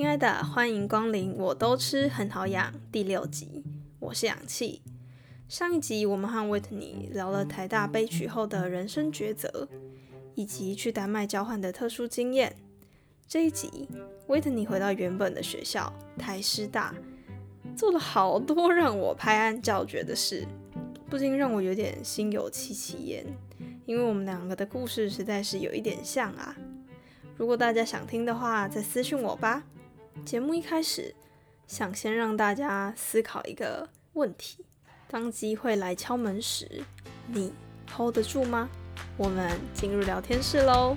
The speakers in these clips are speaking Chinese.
亲爱的，欢迎光临，我都吃很好养第六集，我是氧气。上一集我们和维特尼聊了台大悲曲后的人生抉择，以及去丹麦交换的特殊经验。这一集，维特尼回到原本的学校台师大，做了好多让我拍案叫绝的事，不禁让我有点心有戚戚焉，因为我们两个的故事实在是有一点像啊。如果大家想听的话，再私信我吧。节目一开始，想先让大家思考一个问题：当机会来敲门时，你 hold 得住吗？我们进入聊天室喽。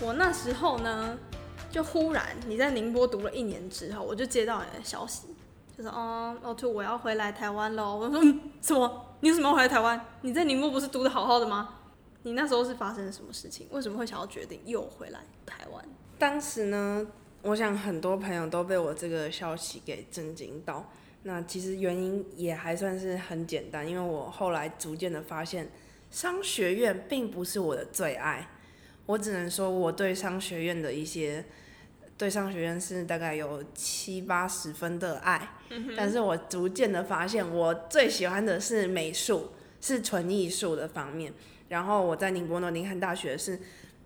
我那时候呢，就忽然你在宁波读了一年之后，我就接到你的消息，就是哦，奥兔我要回来台湾喽。我说嗯，什么？你为什么要回来台湾？你在宁波不是读的好好的吗？你那时候是发生了什么事情？为什么会想要决定又回来台湾？当时呢，我想很多朋友都被我这个消息给震惊到。那其实原因也还算是很简单，因为我后来逐渐的发现，商学院并不是我的最爱。我只能说，我对商学院的一些，对商学院是大概有七八十分的爱，但是我逐渐的发现，我最喜欢的是美术，是纯艺术的方面。然后我在宁波诺丁汉大学是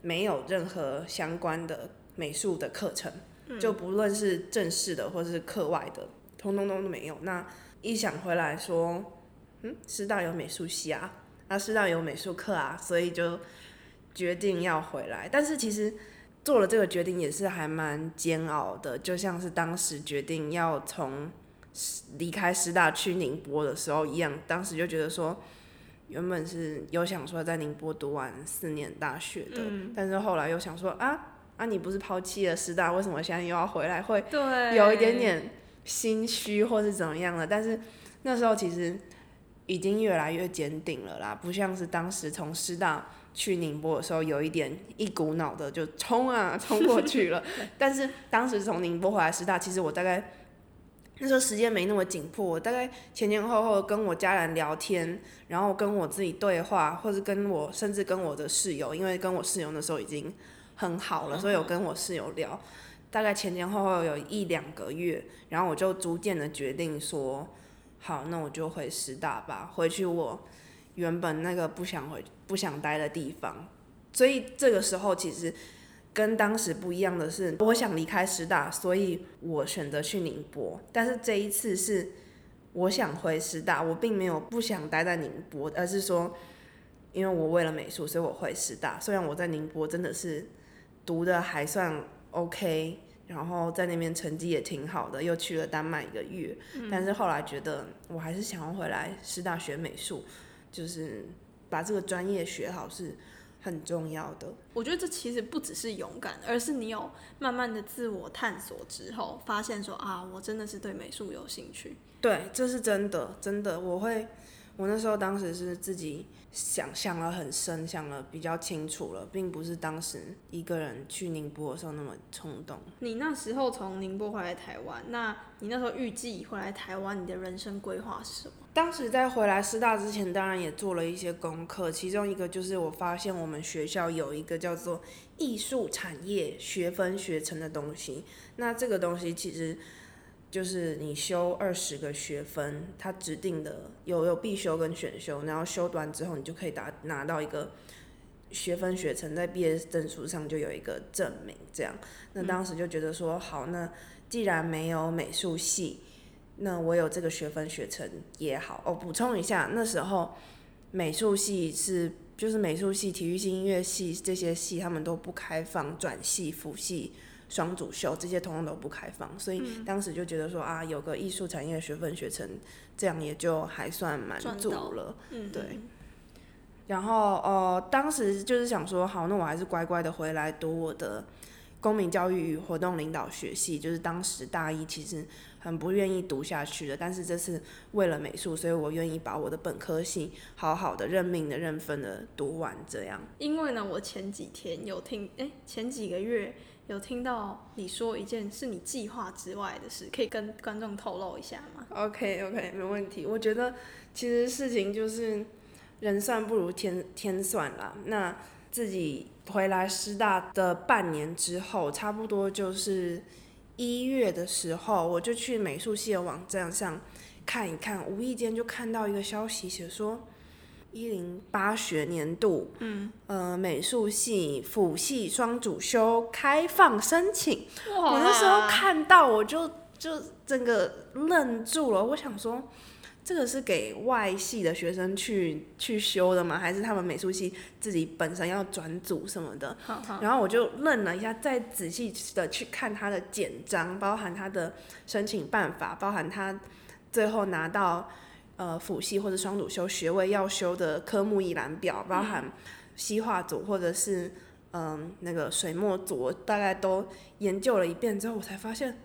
没有任何相关的美术的课程，就不论是正式的或是课外的，通通都没有。那一想回来说，嗯，师大有美术系啊，那师大有美术课啊，所以就。决定要回来，但是其实做了这个决定也是还蛮煎熬的，就像是当时决定要从离开师大去宁波的时候一样，当时就觉得说，原本是有想说在宁波读完四年大学的，但是后来又想说啊啊，你不是抛弃了师大，为什么现在又要回来？会有一点点心虚或是怎么样的？但是那时候其实已经越来越坚定了啦，不像是当时从师大。去宁波的时候，有一点一股脑的就冲啊 冲过去了。但是当时从宁波回来师大，其实我大概那时候时间没那么紧迫，我大概前前后后跟我家人聊天，然后跟我自己对话，或者跟我甚至跟我的室友，因为跟我室友那时候已经很好了，所以我跟我室友聊，大概前前后后有一两个月，然后我就逐渐的决定说，好，那我就回师大吧，回去我。原本那个不想回、不想待的地方，所以这个时候其实跟当时不一样的是，我想离开师大，所以我选择去宁波。但是这一次是我想回师大，我并没有不想待在宁波，而是说，因为我为了美术，所以我回师大。虽然我在宁波真的是读的还算 OK，然后在那边成绩也挺好的，又去了丹麦一个月，但是后来觉得我还是想要回来师大学美术。就是把这个专业学好是很重要的。我觉得这其实不只是勇敢，而是你有慢慢的自我探索之后，发现说啊，我真的是对美术有兴趣。对，这是真的，真的，我会，我那时候当时是自己。想想了很深，想了比较清楚了，并不是当时一个人去宁波的时候那么冲动。你那时候从宁波回来台湾，那你那时候预计回来台湾，你的人生规划是什么？当时在回来师大之前，当然也做了一些功课，其中一个就是我发现我们学校有一个叫做艺术产业学分学程的东西，那这个东西其实。就是你修二十个学分，它指定的有有必修跟选修，然后修完之后，你就可以拿拿到一个学分学成，在毕业证书上就有一个证明。这样，那当时就觉得说，好，那既然没有美术系，那我有这个学分学成也好。哦，补充一下，那时候美术系是就是美术系、体育系、音乐系这些系，他们都不开放转系辅系。双主修这些通通都不开放，所以当时就觉得说啊，有个艺术产业学分学成，这样也就还算满足了。嗯，对。然后呃，当时就是想说，好，那我还是乖乖的回来读我的公民教育与活动领导学系，就是当时大一其实很不愿意读下去的，但是这次为了美术，所以我愿意把我的本科系好好的认命的认分的读完。这样。因为呢，我前几天有听，哎，前几个月。有听到你说一件是你计划之外的事，可以跟观众透露一下吗？OK OK，没问题。我觉得其实事情就是人算不如天天算啦。那自己回来师大的半年之后，差不多就是一月的时候，我就去美术系的网站上看一看，无意间就看到一个消息，写说。一零八学年度，嗯，呃，美术系辅系双主修开放申请。我那时候看到，我就就整个愣住了。我想说，这个是给外系的学生去去修的吗？还是他们美术系自己本身要转组什么的？然后我就愣了一下，再仔细的去看他的简章，包含他的申请办法，包含他最后拿到。呃，辅系或者双主修学位要修的科目一览表，包含西画组或者是嗯那个水墨组，大概都研究了一遍之后，我才发现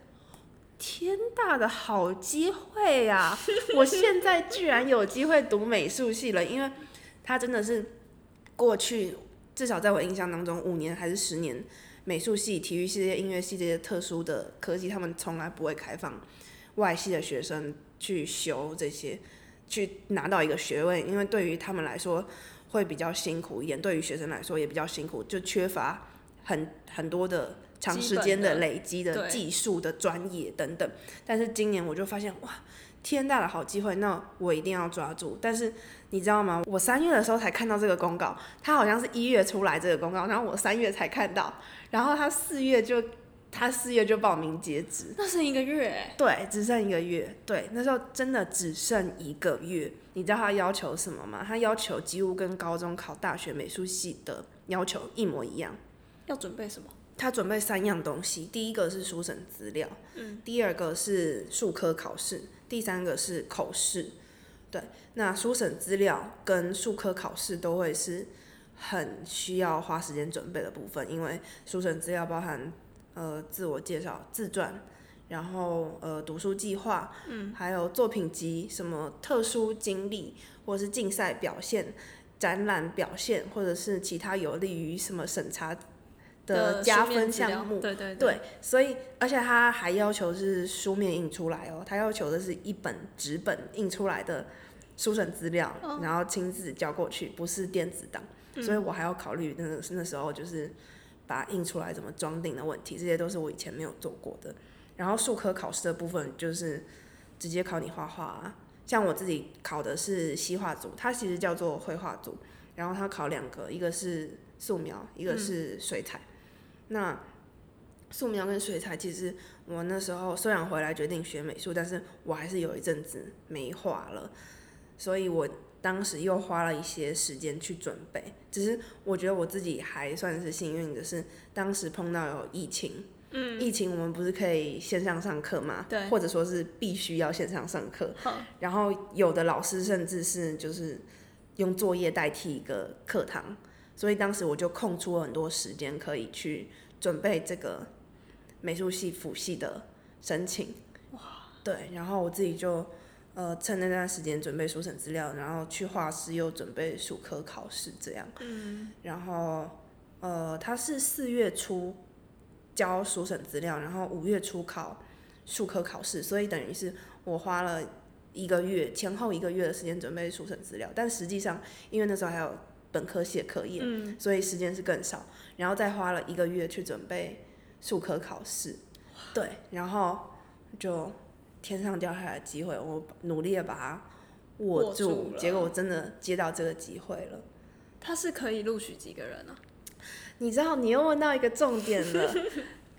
天大的好机会呀！我现在居然有机会读美术系了，因为它真的是过去至少在我印象当中五年还是十年，美术系、体育系、这些音乐系这些特殊的科技，他们从来不会开放外系的学生去修这些。去拿到一个学位，因为对于他们来说会比较辛苦一点，对于学生来说也比较辛苦，就缺乏很很多的长时间的累积的技术的专业等等。但是今年我就发现，哇，天大的好机会，那我一定要抓住。但是你知道吗？我三月的时候才看到这个公告，他好像是一月出来这个公告，然后我三月才看到，然后他四月就。他四月就报名截止，那剩一个月。对，只剩一个月。对，那时候真的只剩一个月。你知道他要求什么吗？他要求几乎跟高中考大学美术系的要求一模一样。要准备什么？他准备三样东西，第一个是书审资料，嗯，第二个是数科考试，第三个是口试。对，那书审资料跟数科考试都会是很需要花时间准备的部分，因为书审资料包含。呃，自我介绍、自传，然后呃，读书计划，嗯，还有作品集，什么特殊经历，或者是竞赛表现、展览表现，或者是其他有利于什么审查的加分项目，对对对，所以而且他还要求是书面印出来哦，他要求的是一本纸本印出来的书审资料，然后亲自交过去，不是电子档，所以我还要考虑那个那时候就是。把它印出来怎么装订的问题，这些都是我以前没有做过的。然后数科考试的部分就是直接考你画画，像我自己考的是西画组，它其实叫做绘画组。然后它考两个，一个是素描，一个是水彩。那素描跟水彩，其实我那时候虽然回来决定学美术，但是我还是有一阵子没画了，所以我。当时又花了一些时间去准备，只是我觉得我自己还算是幸运的是，当时碰到有疫情，嗯，疫情我们不是可以线上上课吗？对，或者说是必须要线上上课，然后有的老师甚至是就是用作业代替一个课堂，所以当时我就空出了很多时间可以去准备这个美术系辅系的申请，哇，对，然后我自己就。呃，趁那段时间准备书审资料，然后去画室又准备数科考试，这样。嗯。然后，呃，他是四月初交书审资料，然后五月初考数科考试，所以等于是我花了一个月前后一个月的时间准备书审资料，但实际上因为那时候还有本科写课业，嗯，所以时间是更少，然后再花了一个月去准备数科考试，对，然后就。天上掉下来的机会，我努力的把它握住，结果我真的接到这个机会了。他是可以录取几个人呢？你知道，你又问到一个重点了。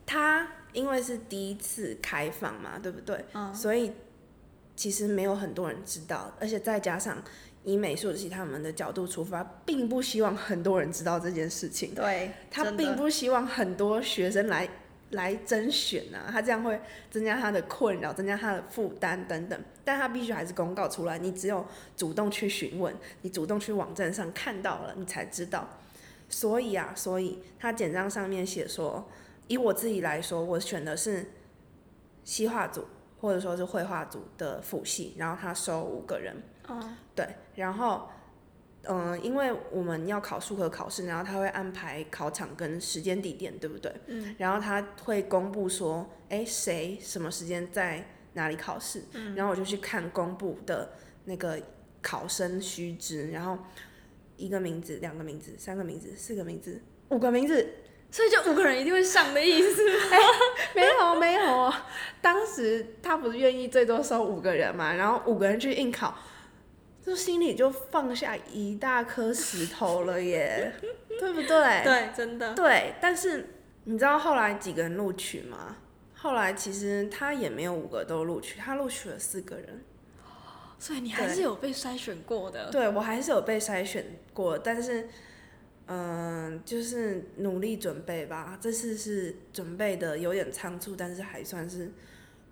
他因为是第一次开放嘛，对不对？嗯。所以其实没有很多人知道，而且再加上以美术系他们的角度出发，并不希望很多人知道这件事情。对。他并不希望很多学生来。来甄选啊，他这样会增加他的困扰，增加他的负担等等。但他必须还是公告出来，你只有主动去询问，你主动去网站上看到了，你才知道。所以啊，所以他简章上面写说，以我自己来说，我选的是西画组或者说是绘画组的辅系，然后他收五个人。哦。对，然后嗯、因为我们要考数科考试，然后他会安排考场跟时间地点，对不对？嗯。然后他会公布说，哎，谁什么时间在哪里考试？嗯。然后我就去看公布的那个考生须知，然后一个名字、两个名字、三个名字、四个名字、五个名字，所以就五个人一定会上的意思。没有没有，当时他不是愿意最多收五个人嘛，然后五个人去应考，就心里就放下一大颗石头了耶，对不对？对，真的。对，但是你知道后来几个人录取吗？后来其实他也没有五个都录取，他录取了四个人。所以你还是有被筛选过的。对我还是有被筛选过，但是，嗯、就是努力准备吧。这次是准备的有点仓促，但是还算是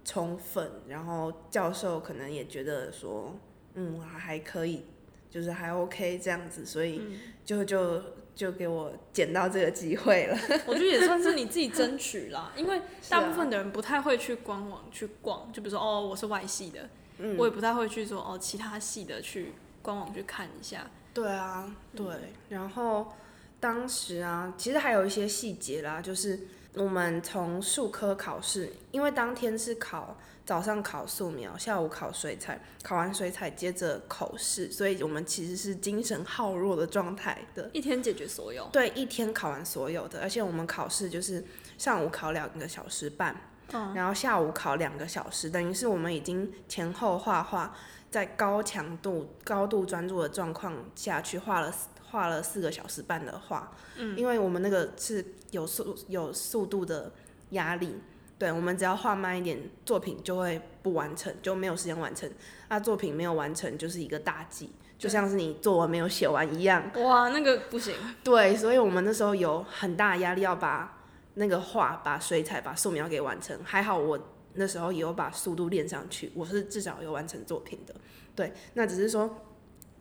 充分。然后教授可能也觉得说，嗯，还还可以，就是还 OK 这样子，所以就就就给我捡到这个机会了。我觉得也算是你自己争取啦，因为 大部分的人不太会去官网去逛，就比如说哦，我是外系的，嗯我也不太会去说哦，其他系的去官网去看一下。对啊，对，然后当时啊，其实还有一些细节啦，就是我们从数科考试，因为当天是考早上考素描，下午考水彩，考完水彩接着口试，所以我们其实是精神耗弱的状态的。一天解决所有。对，一天考完所有的，而且我们考试就是上午考两个小时半，嗯然后下午考两个小时，等于是我们已经前后画画，在高强度、高度专注的状况下去画了画了四个小时半的画，嗯，因为我们那个是有速有速度的压力，对，我们只要画慢一点，作品就会不完成，就没有时间完成，那作品没有完成就是一个大忌，就像是你作文没有写完一样。哇，那个不行。对，所以我们那时候有很大压力，要把那个画、把水彩、把素描给完成。还好我那时候也有把速度练上去，我是至少有完成作品的。对，那只是说，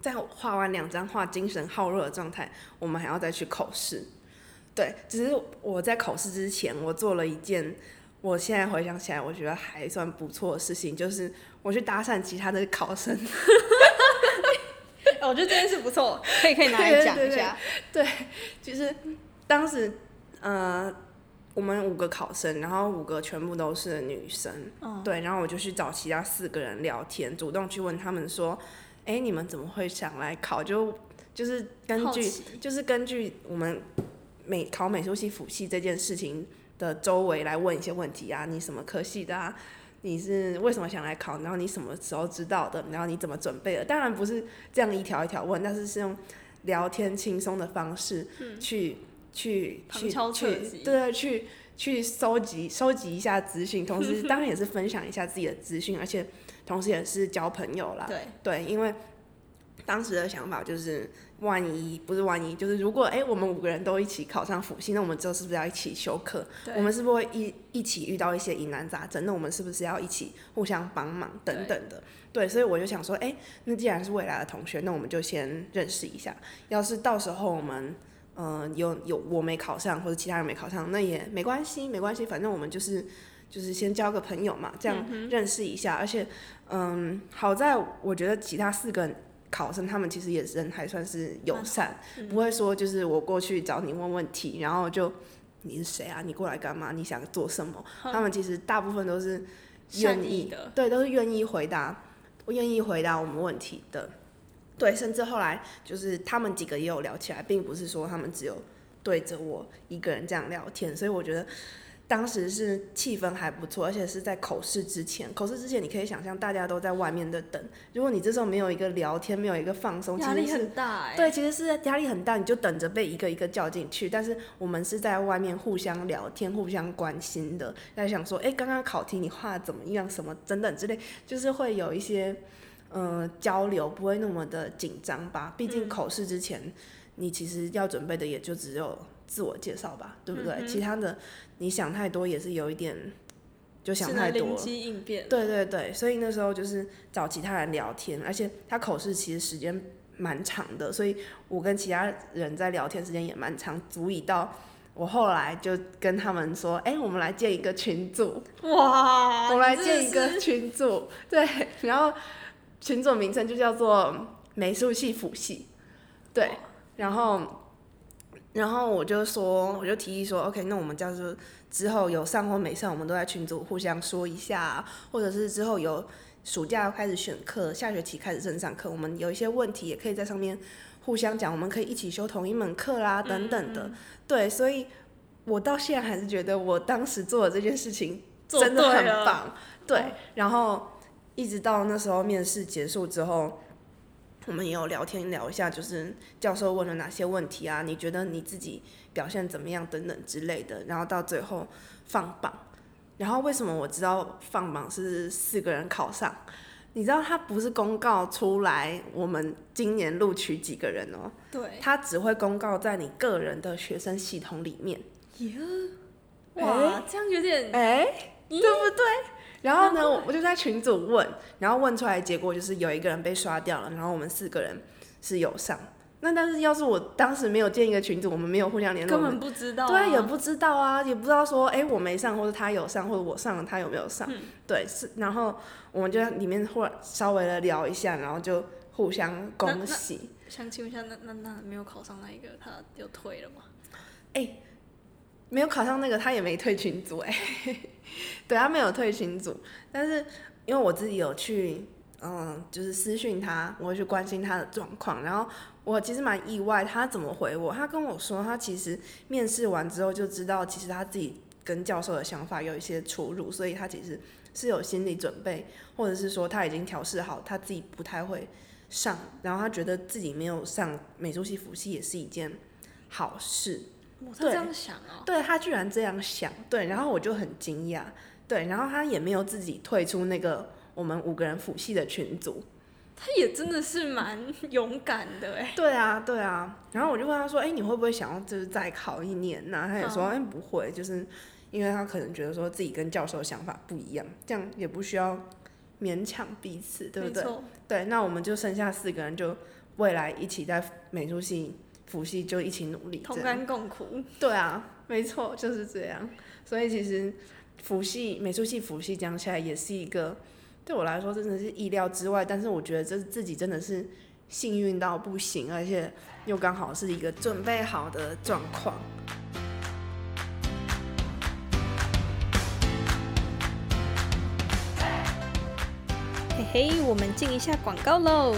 在画完两张画精神耗弱的状态，我们还要再去考试。对，只是我在考试之前，我做了一件。我现在回想起来，我觉得还算不错的事情，就是我去搭讪其他的考生，我觉得这件事不错，可以可以拿来讲一下。对就是当时呃，我们五个考生，然后五个全部都是女生，嗯对，然后我就去找其他四个人聊天，主动去问他们说，哎、你们怎么会想来考？就就是根据就是根据我们美考美术系辅系这件事情的周围来问一些问题啊，你什么科系的啊？你是为什么想来考？然后你什么时候知道的？然后你怎么准备的？当然不是这样一条一条问，但是是用聊天轻松的方式去、去去去对去去收集收集一下资讯，同时 当然也是分享一下自己的资讯，而且同时也是交朋友啦。对，对，因为当时的想法就是，万一不是万一，就是如果哎、我们五个人都一起考上辅系，那我们之后是不是要一起修课？我们是不是会一一起遇到一些疑难杂症？那我们是不是要一起互相帮忙等等的？对，所以我就想说，哎、那既然是未来的同学，那我们就先认识一下。要是到时候我们呃有有我没考上，或者其他人没考上，那也没关系，没关系，反正我们就是就是先交个朋友嘛，这样认识一下。而且，嗯，好在我觉得其他四个考生他们其实也人还算是友善，不会说就是我过去找你问问题，然后就你是谁啊？你过来干嘛？你想做什么？他们其实大部分都是愿意意的对，都是愿意回答，愿意回答我们问题的。对，甚至后来就是他们几个也有聊起来，并不是说他们只有对着我一个人这样聊天，所以我觉得当时是气氛还不错，而且是在口试之前。口试之前，你可以想象大家都在外面的等，如果你这时候没有一个聊天，没有一个放松，其压力实很大哎。对，其实是压力很大，你就等着被一个一个叫进去。但是我们是在外面互相聊天、互相关心的，在想说，哎，刚刚考题你画得怎么样，什么等等之类，就是会有一些呃交流，不会那么的紧张吧？毕竟口试之前，你其实要准备的也就只有自我介绍吧，对不对？其他的你想太多也是有一点，就想太多应变。对对对，所以那时候就是找其他人聊天，而且他口试其实时间蛮长的，所以我跟其他人在聊天时间也蛮长，足以到我后来就跟他们说，哎、我们来建一个群组，哇，我们来建一个群组，对，然后群组名称就叫做美术系辅系。对，然后然后我就说，我就提议说，OK，那我们这样子之后有上或没上，我们都在群组互相说一下，或者是之后有暑假开始选课，下学期开始正上课，我们有一些问题也可以在上面互相讲，我们可以一起修同一门课啦，等等的。对，所以我到现在还是觉得我当时做的这件事情真的很棒。对，然后一直到那时候面试结束之后。我们也有聊天聊一下，就是教授问了哪些问题啊？你觉得你自己表现怎么样等等之类的。然后到最后放榜，然后为什么我知道放榜是四个人考上？你知道他不是公告出来我们今年录取几个人哦？对，他只会公告在你个人的学生系统里面。耶，哇，这样有点哎，对不对？然后呢，我就在群组问，然后问出来结果就是有一个人被刷掉了，然后我们四个人是有上。那但是要是我当时没有建一个群组，我们没有互相联络，根本不知道。对，也不知道啊，也不知道说，哎，我没上，或者他有上，或者我上了，他有没有上？对，是。然后我们就在里面或稍微的聊一下，然后就互相恭喜。想请问一下，那那那没有考上那一个，他有退了吗？哎。没有考上那个，他也没退群组哎，对他没有退群组，但是因为我自己有去，嗯，就是私讯他，我会去关心他的状况，然后我其实蛮意外，他怎么回我？他跟我说，他其实面试完之后就知道，其实他自己跟教授的想法有一些出入，所以他其实是有心理准备，或者是说他已经调试好，他自己不太会上，然后他觉得自己没有上美术系辅系也是一件好事。他这样想哦，对他居然这样想，对，然后我就很惊讶，对，然后他也没有自己退出那个我们五个人辅系的群组，他也真的是蛮勇敢的哎，对啊，对啊，然后我就问他说，哎，你会不会想要就是再考一年呢？他也说，哎，不会，就是因为他可能觉得说自己跟教授的想法不一样，这样也不需要勉强彼此，对不对？对，那我们就剩下四个人，就未来一起在美术系。辅系就一起努力，同甘共苦。对啊，没错，就是这样。所以其实辅系美术系辅系讲起来也是一个对我来说真的是意料之外，但是我觉得这自己真的是幸运到不行，而且又刚好是一个准备好的状况。嘿嘿，我们进一下广告喽。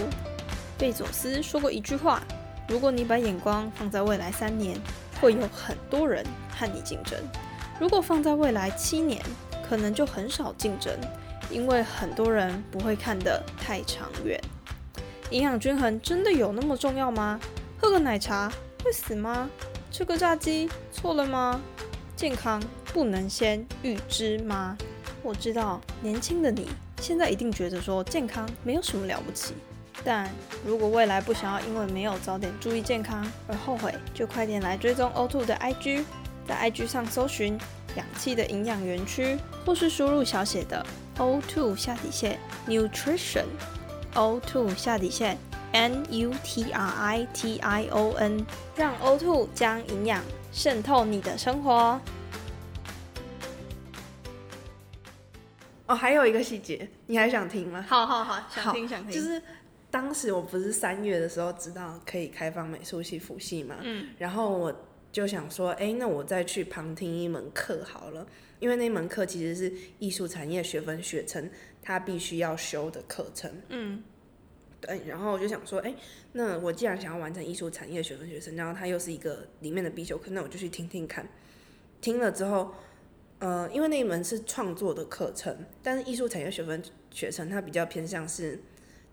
贝佐斯说过一句话。如果你把眼光放在未来三年，会有很多人和你竞争；如果放在未来七年，可能就很少竞争，因为很多人不会看得太长远。营养均衡真的有那么重要吗？喝个奶茶会死吗？吃个炸鸡错了吗？健康不能先预知吗？我知道年轻的你现在一定觉得说健康没有什么了不起。但如果未来不想要因为没有早点注意健康而后悔，就快点来追踪 O2 的 IG，在 IG 上搜寻“氧气的营养园区”，或是输入小写的 O2 下底线 Nutrition，O2 下底线 N U T R I T I O N，让 O2 将营养渗透你的生活。哦，还有一个细节，你还想听吗？好好好，想听想听，就是。当时我不是三月的时候知道可以开放美术系辅系嘛，然后我就想说，哎，那我再去旁听一门课好了，因为那门课其实是艺术产业学分学程，它必须要修的课程。嗯，对，然后我就想说，哎，那我既然想要完成艺术产业学分学程，然后它又是一个里面的必修课，那我就去听听看。听了之后，呃，因为那一门是创作的课程，但是艺术产业学分学程它比较偏向是。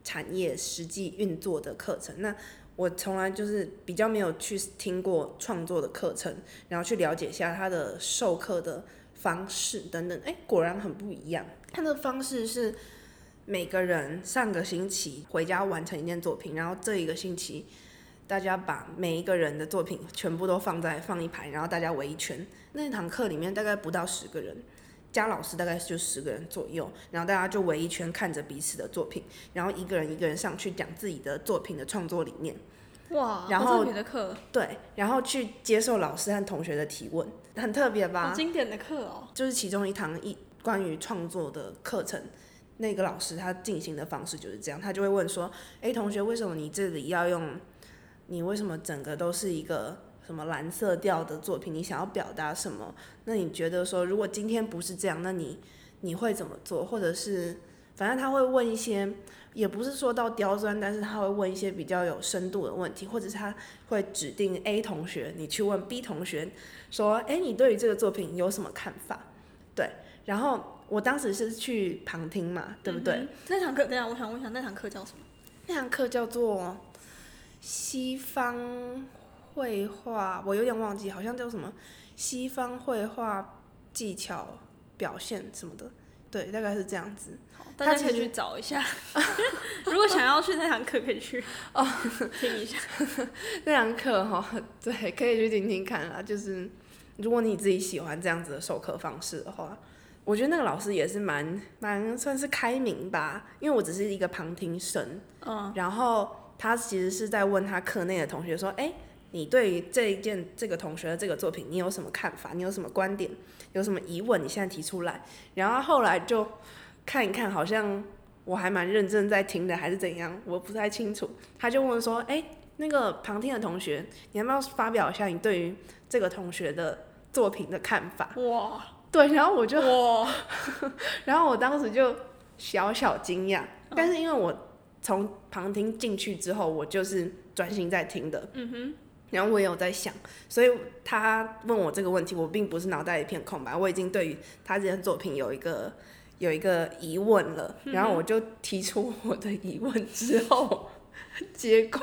产业实际运作的课程，那我从来就是比较没有去听过创作的课程，然后去了解一下他的授课的方式等等，哎，果然很不一样。他的方式是每个人上个星期回家完成一件作品，然后这一个星期大家把每一个人的作品全部都放在放一排，然后大家围一圈。那堂课里面大概不到十个人。加老师大概就十个人左右，然后大家就围一圈看着彼此的作品，然后一个人一个人上去讲自己的作品的创作理念。哇，然后的课对，然后去接受老师和同学的提问，很特别吧？好经典的课哦，就是其中一堂一关于创作的课程，那个老师他进行的方式就是这样，他就会问说：“哎，同学，为什么你这里要用你为什么整个都是一个什么蓝色调的作品？你想要表达什么？那你觉得说，如果今天不是这样，那你你会怎么做？或者是，反正他会问一些，也不是说到刁钻，但是他会问一些比较有深度的问题，或者是他会指定 A 同学，你去问 B 同学，说，哎，你对于这个作品有什么看法？对，然后我当时是去旁听嘛，对不对？那堂课，等下我想问一下，那堂课叫什么？那堂课叫做西方绘画，我有点忘记，好像叫什么西方绘画技巧表现什么的，对，大概是这样子。大家可以去找一下，如果想要去那堂课，可以去 哦听一下。那堂课哈，对，可以去听听看啦。就是如果你自己喜欢这样子的授课方式的话，我觉得那个老师也是蛮蛮算是开明吧，因为我只是一个旁听生。嗯。然后他其实是在问他课内的同学说：“哎，你对于这一件这个同学的这个作品，你有什么看法？你有什么观点？有什么疑问？你现在提出来。”然后后来就。看一看，好像我还蛮认真在听的，还是怎样？我不太清楚。他就问说：“哎，那个旁听的同学，你要不要发表一下你对于这个同学的作品的看法？”哇，对，然后我就哇，然后我当时就小小惊讶，但是因为我从旁听进去之后，我就是专心在听的，嗯哼，然后我也有在想，所以他问我这个问题，我并不是脑袋一片空白，我已经对于他这件作品有一个。有一个疑问了，然后我就提出我的疑问之后，结果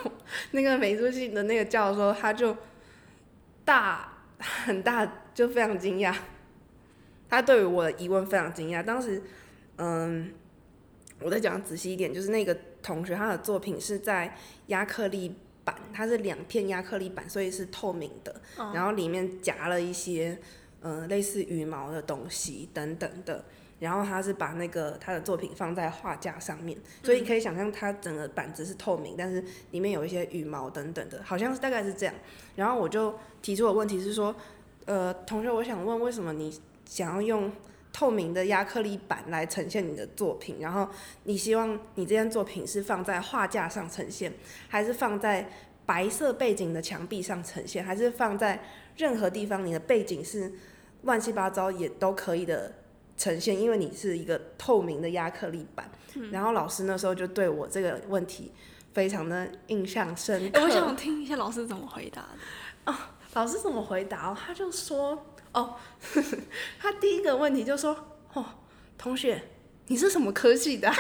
那个美术系的那个教授他就大很大就非常惊讶，他对于我的疑问非常惊讶。当时，嗯，我再讲仔细一点，就是那个同学他的作品是在亚克力板，它是两片亚克力板，所以是透明的，然后里面夹了一些嗯类似羽毛的东西等等的。然后他是把那个他的作品放在画架上面，所以可以想象他整个板子是透明，但是里面有一些羽毛等等的，好像是大概是这样。然后我就提出的问题是说，呃，同学，我想问，为什么你想要用透明的亚克力板来呈现你的作品？然后你希望你这件作品是放在画架上呈现，还是放在白色背景的墙壁上呈现，还是放在任何地方？你的背景是乱七八糟也都可以的。呈现，因为你是一个透明的亚克力板，然后老师那时候就对我这个问题非常的印象深刻。我想听一下老师怎么回答的。哦，老师怎么回答？他就说，哦，他第一个问题就说，哦，同学，你是什么科系的？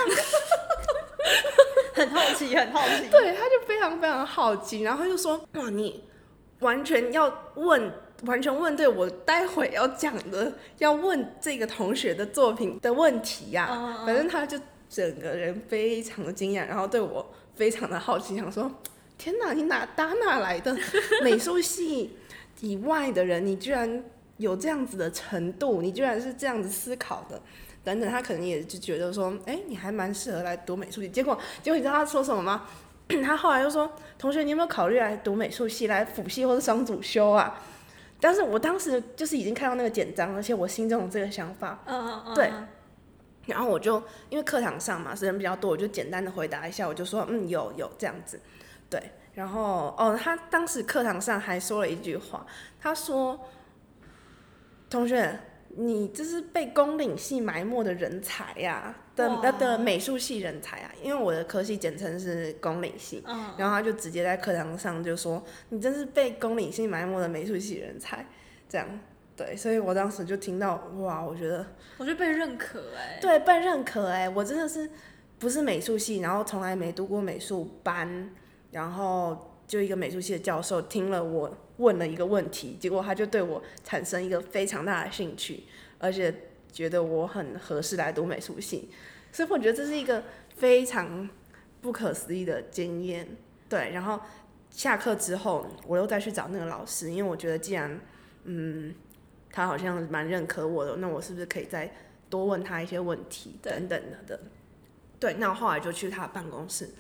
很好奇，很好奇。对，他就非常非常好奇，然后就说，哇，你完全要问。完全问对我待会要讲的，要问这个同学的作品的问题呀。反正他就整个人非常的惊讶，然后对我非常的好奇，想说：天哪，你哪打哪来的 美术系以外的人？你居然有这样子的程度，你居然是这样子思考的，等等。他可能也就觉得说：哎，你还蛮适合来读美术系。结果，结果你知道他说什么吗？他后来就说：同学，你有没有考虑来读美术系，来辅系或者双主修啊？但是我当时就是已经看到那个简章，而且我心中有这个想法，嗯嗯嗯，对，然后我就因为课堂上嘛，人比较多，我就简单的回答一下，我就说，嗯，有有这样子，对，然后哦，他当时课堂上还说了一句话，他说，同学。你这是被公领系埋没的人才呀，的的的美术系人才啊，因为我的科系简称是公领系，然后他就直接在课堂上就说，你真是被公领系埋没的美术系人才，这样，对，所以我当时就听到，哇，我觉得，我觉得被认可哎，对，被认可哎，我真的是不是美术系，然后从来没读过美术班，然后就一个美术系的教授听了我。问了一个问题，结果他就对我产生一个非常大的兴趣，而且觉得我很合适来读美术系，所以我觉得这是一个非常不可思议的经验。对，然后下课之后，我又再去找那个老师，因为我觉得既然嗯他好像蛮认可我的，那我是不是可以再多问他一些问题等等的的？对，那我后来就去他办公室。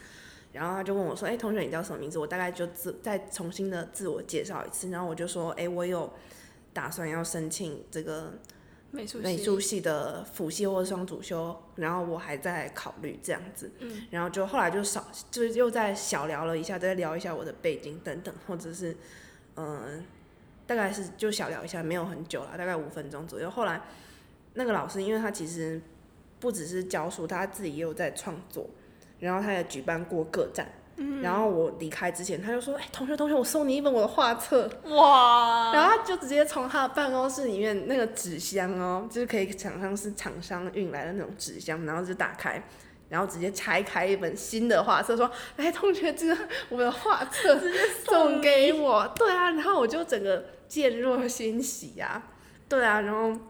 然后他就问我说：“哎，同学，你叫什么名字？”我大概就自再重新的自我介绍一次。然后我就说：“哎，我有打算要申请这个美术美术系的辅系或者双主修，然后我还在考虑这样子，嗯，然后就后来就少，就是又再小聊了一下，再聊一下我的背景等等，或者是，嗯、大概是就小聊一下，没有很久了，大概五分钟左右。后来那个老师，因为他其实不只是教书，他自己也有在创作，然后他也举办过个展。然后我离开之前，他就说：“哎、同学，同学，我送你一本我的画册。”哇，然后他就直接从他的办公室里面那个纸箱哦，就是可以想象是厂商运来的那种纸箱，然后就打开，然后直接拆开一本新的画册，说：“哎，同学，这个我的画册 送给我。”对啊，然后我就整个渐若欣喜呀、对啊，然后。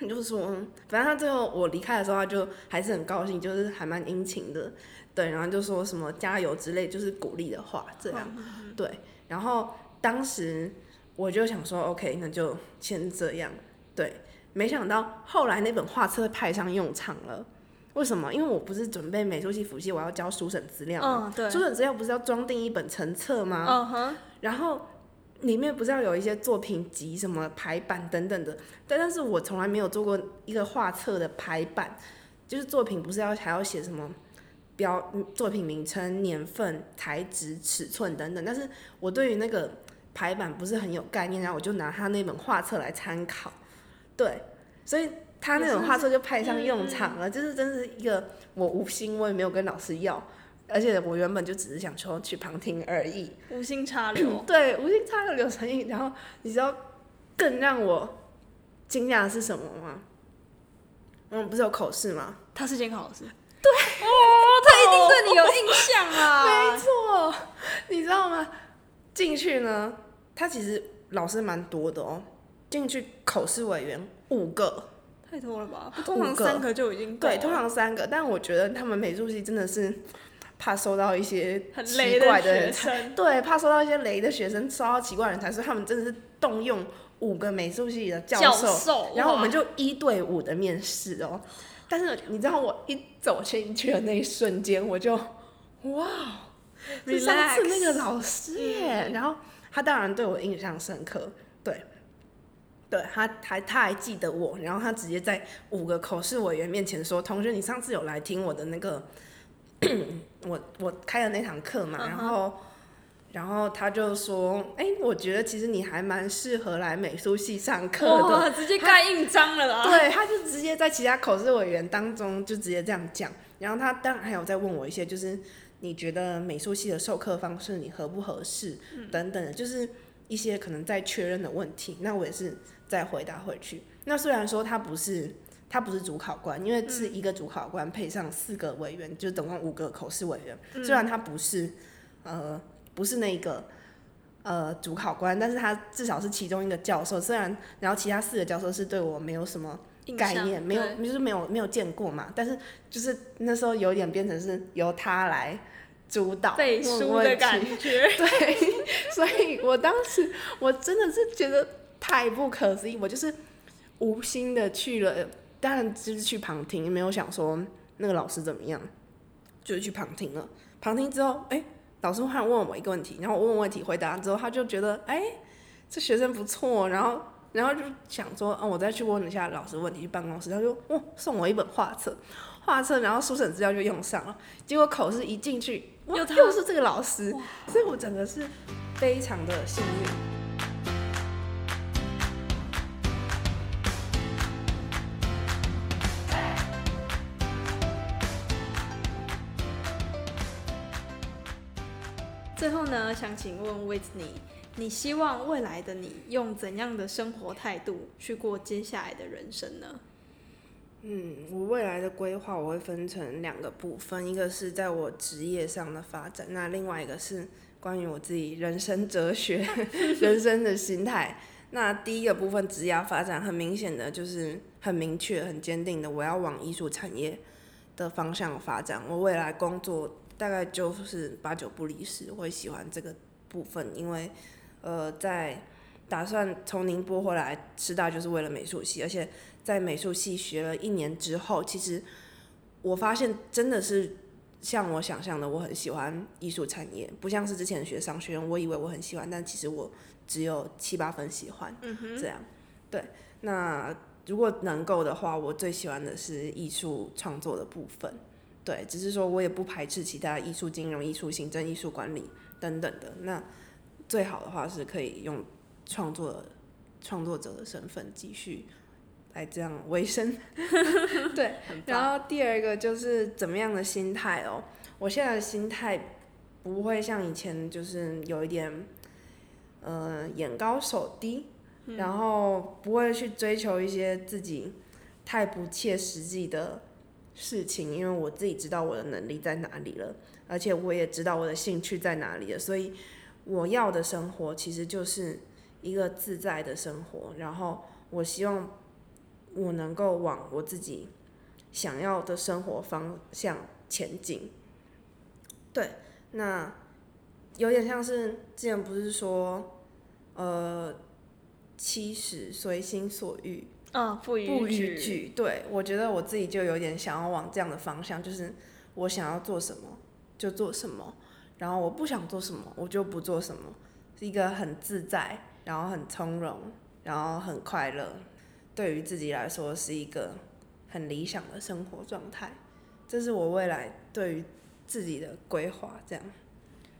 他就说，嗯反正他最后我离开的时候，他就还是很高兴，就是还蛮殷勤的，对，然后就说什么加油之类，就是鼓励的话，这样，对。然后当时我就想说，OK，那就先这样。对，没想到后来那本画册派上用场了。为什么？因为我不是准备美术系辅系，我要交书审资料嘛？嗯，对，书审资料不是要装订一本成册吗？嗯哼，然后里面不是要有一些作品集、什么排版等等的，但但是我从来没有做过一个画册的排版，就是作品不是要还要写什么标嗯作品名称、年份、材质、尺寸等等，但是我对于那个排版不是很有概念，然后我就拿他那本画册来参考，对，所以他那本画册就派上用场了，就是真是一个我无心，我也没有跟老师要。而且我原本就只是想说去旁听而已，无心插柳，对，无心插柳柳成荫。然后你知道更让我惊讶的是什么吗？嗯，不是有口试吗？他是监考老师，对，哦，他一定对你有印象啊，没错，你知道吗？进去呢，他其实老师蛮多的哦。进去口试委员五个，太多了吧？通常三个就已经够对，通常三个，但我觉得他们美术系真的是怕收到一些很奇怪的人才，对，怕收到一些雷的学生，收到奇怪的人才，所以他们真的是动用五个美术系的教教授，然后我们就一对五的面试哦。但是你知道，我一走进去的那一瞬间，我就哇，是上次那个老师耶。然后他当然对我印象深刻，对，对他还他还记得我，然后他直接在五个口试委员面前说：“同学，你上次有来听我的那个我我开的那堂课嘛？”然后。然后他就说：“哎、我觉得其实你还蛮适合来美术系上课的。”，直接盖印章了啦，对，他就直接在其他考试委员当中就直接这样讲，然后他当然还有在问我一些，就是你觉得美术系的授课方式你合不合适、等等的，就是一些可能在确认的问题，那我也是再回答回去。那虽然说他不是他不是主考官，因为是一个主考官配上四个委员，就总共五个口试委员，虽然他不是呃不是那个。呃，主考官，但是他至少是其中一个教授，虽然然后其他四个教授是对我没有什么概念，没有就是没有没有见过嘛，但是就是那时候有点变成是由他来主导背问书的感觉，对，所以我当时我真的是觉得太不可思议，我就是无心的去了，当然就是去旁听，没有想说那个老师怎么样，就是去旁听了。旁听之后，哎、老师忽然问我一个问题，然后我问问题回答之后，他就觉得，哎、这学生不错，然后。然后就想说，嗯，我再去问一下老师问题，去办公室。他就，哦，送我一本画册，画册，然后书审资料就用上了。结果口试一进去，哇，又又是这个老师，所以我整个是非常的幸运。最后呢，想请问 w 你，你希望未来的你用怎样的生活态度去过接下来的人生呢？嗯，我未来的规划我会分成两个部分，一个是在我职业上的发展，那另外一个是关于我自己人生哲学、人生的心态。那第一个部分职业发展，很明显的就是很明确、很坚定的，我要往艺术产业的方向发展。我未来工作大概就是八九不离十，会喜欢这个部分，因为呃，在打算从宁波回来师大就是为了美术系，而且在美术系学了一年之后，其实我发现真的是像我想象的，我很喜欢艺术产业，不像是之前学商学院，我以为我很喜欢，但其实我只有七八分喜欢，这样。对，那如果能够的话，我最喜欢的是艺术创作的部分。对，只是说我也不排斥其他艺术金融、艺术行政、艺术管理等等的。那最好的话是可以用创作创作者的身份继续来这样维生。对，然后第二个就是怎么样的心态哦？我现在的心态不会像以前就是有一点，呃，眼高手低，然后不会去追求一些自己太不切实际的。事情，因为我自己知道我的能力在哪里了，而且我也知道我的兴趣在哪里了，所以我要的生活其实就是一个自在的生活。然后我希望我能够往我自己想要的生活方向前进。对，那有点像是之前不是说，呃，七十随心所欲。嗯，不逾矩。对，我觉得我自己就有点想要往这样的方向，就是我想要做什么就做什么，然后我不想做什么我就不做什么，是一个很自在，然后很从容，然后很快乐。对于自己来说是一个很理想的生活状态，这是我未来对于自己的规划。这样。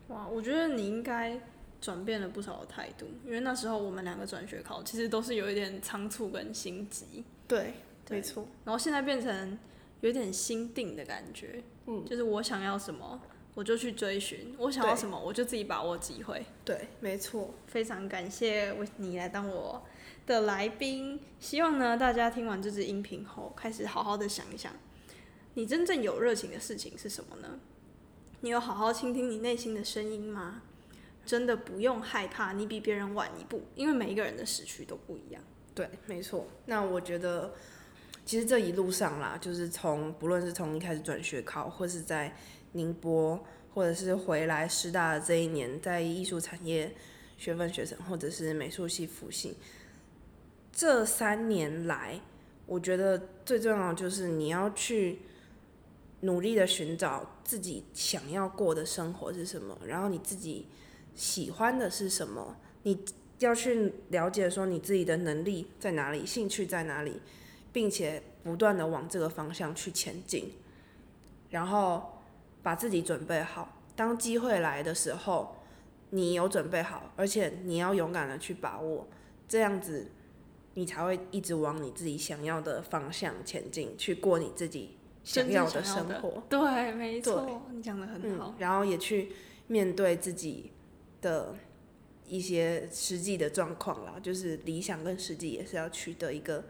哇，我觉得你应该。转变了不少的态度，因为那时候我们两个转学考，其实都是有一点仓促跟心急。对，没错。然后现在变成有点心定的感觉，嗯，就是我想要什么，我就去追寻；我想要什么，我就自己把握机会。对，没错。非常感谢你来当我的来宾。希望呢，大家听完这支音频后，开始好好的想一想，你真正有热情的事情是什么呢？你有好好倾听你内心的声音吗？真的不用害怕，你比别人晚一步，因为每一个人的时区都不一样。对，没错。那我觉得，其实这一路上啦，就是从不论是从一开始转学考，或是在宁波，或者是回来师大的这一年，在艺术产业学分学生，或者是美术系复兴，这三年来，我觉得最重要就是你要去努力的寻找自己想要过的生活是什么，然后你自己。喜欢的是什么？你要去了解说你自己的能力在哪里，兴趣在哪里，并且不断的往这个方向去前进，然后把自己准备好。当机会来的时候，你有准备好，而且你要勇敢的去把握，这样子你才会一直往你自己想要的方向前进，去过你自己想要的生活。对，没错，你讲的很好。然后也去面对自己。的一些实际的状况啦，就是理想跟实际也是要取得一个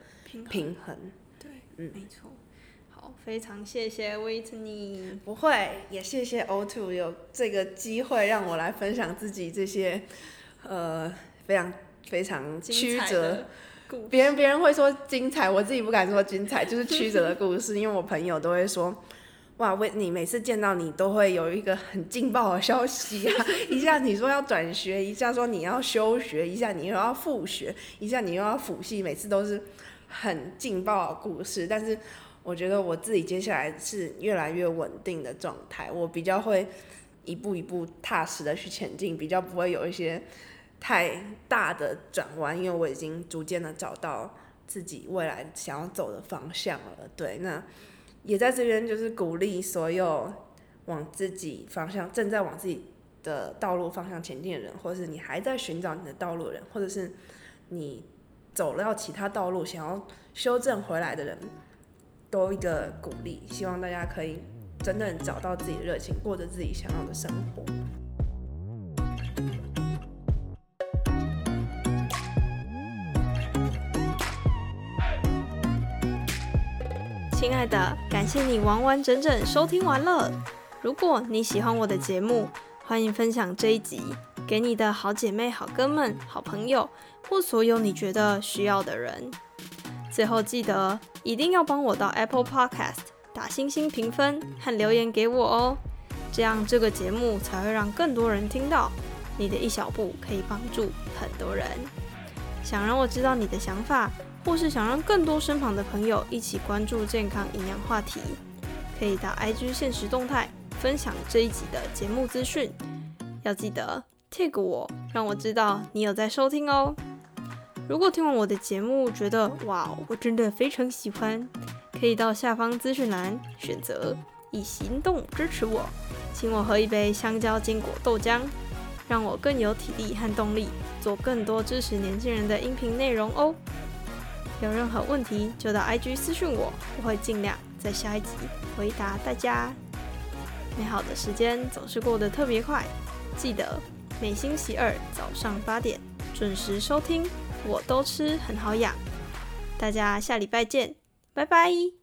平衡。对，嗯，没错。好，非常谢谢维特尼。不会，也谢谢 O Two 有这个机会让我来分享自己这些呃非常非常曲折。别人别人会说精彩，我自己不敢说精彩，就是曲折的故事，因为我朋友都会说。哇，为你每次见到你都会有一个很劲爆的消息啊！一下你说要转学，一下说你要休学，一下你又要复学，一下你又要辅系，每次都是很劲爆的故事。但是我觉得我自己接下来是越来越稳定的状态，我比较会一步一步踏实的去前进，比较不会有一些太大的转弯，因为我已经逐渐的找到自己未来想要走的方向了。对，那。也在这边，就是鼓励所有往自己方向、正在往自己的道路方向前进的人，或者是你还在寻找你的道路的人，或者是你走了其他道路想要修正回来的人，都一个鼓励。希望大家可以真正找到自己的热情，过着自己想要的生活。亲爱的，感谢你完完整整收听完了。如果你喜欢我的节目，欢迎分享这一集给你的好姐妹、好哥们、好朋友，或所有你觉得需要的人。最后记得一定要帮我到 Apple Podcast 打星星评分和留言给我哦，这样这个节目才会让更多人听到。你的一小步可以帮助很多人。想让我知道你的想法。或是想让更多身旁的朋友一起关注健康营养话题，可以到 IG 现实动态分享这一集的节目资讯。要记得 tag 我，让我知道你有在收听哦。如果听完我的节目觉得哇，我真的非常喜欢，可以到下方资讯栏选择以行动支持我，请我喝一杯香蕉坚果豆浆，让我更有体力和动力做更多支持年轻人的音频内容哦。有任何问题就到 IG 私讯我，我会尽量在下一集回答大家。美好的时间总是过得特别快，记得每星期二早上八点准时收听。我都吃很好养，大家下礼拜见，拜拜。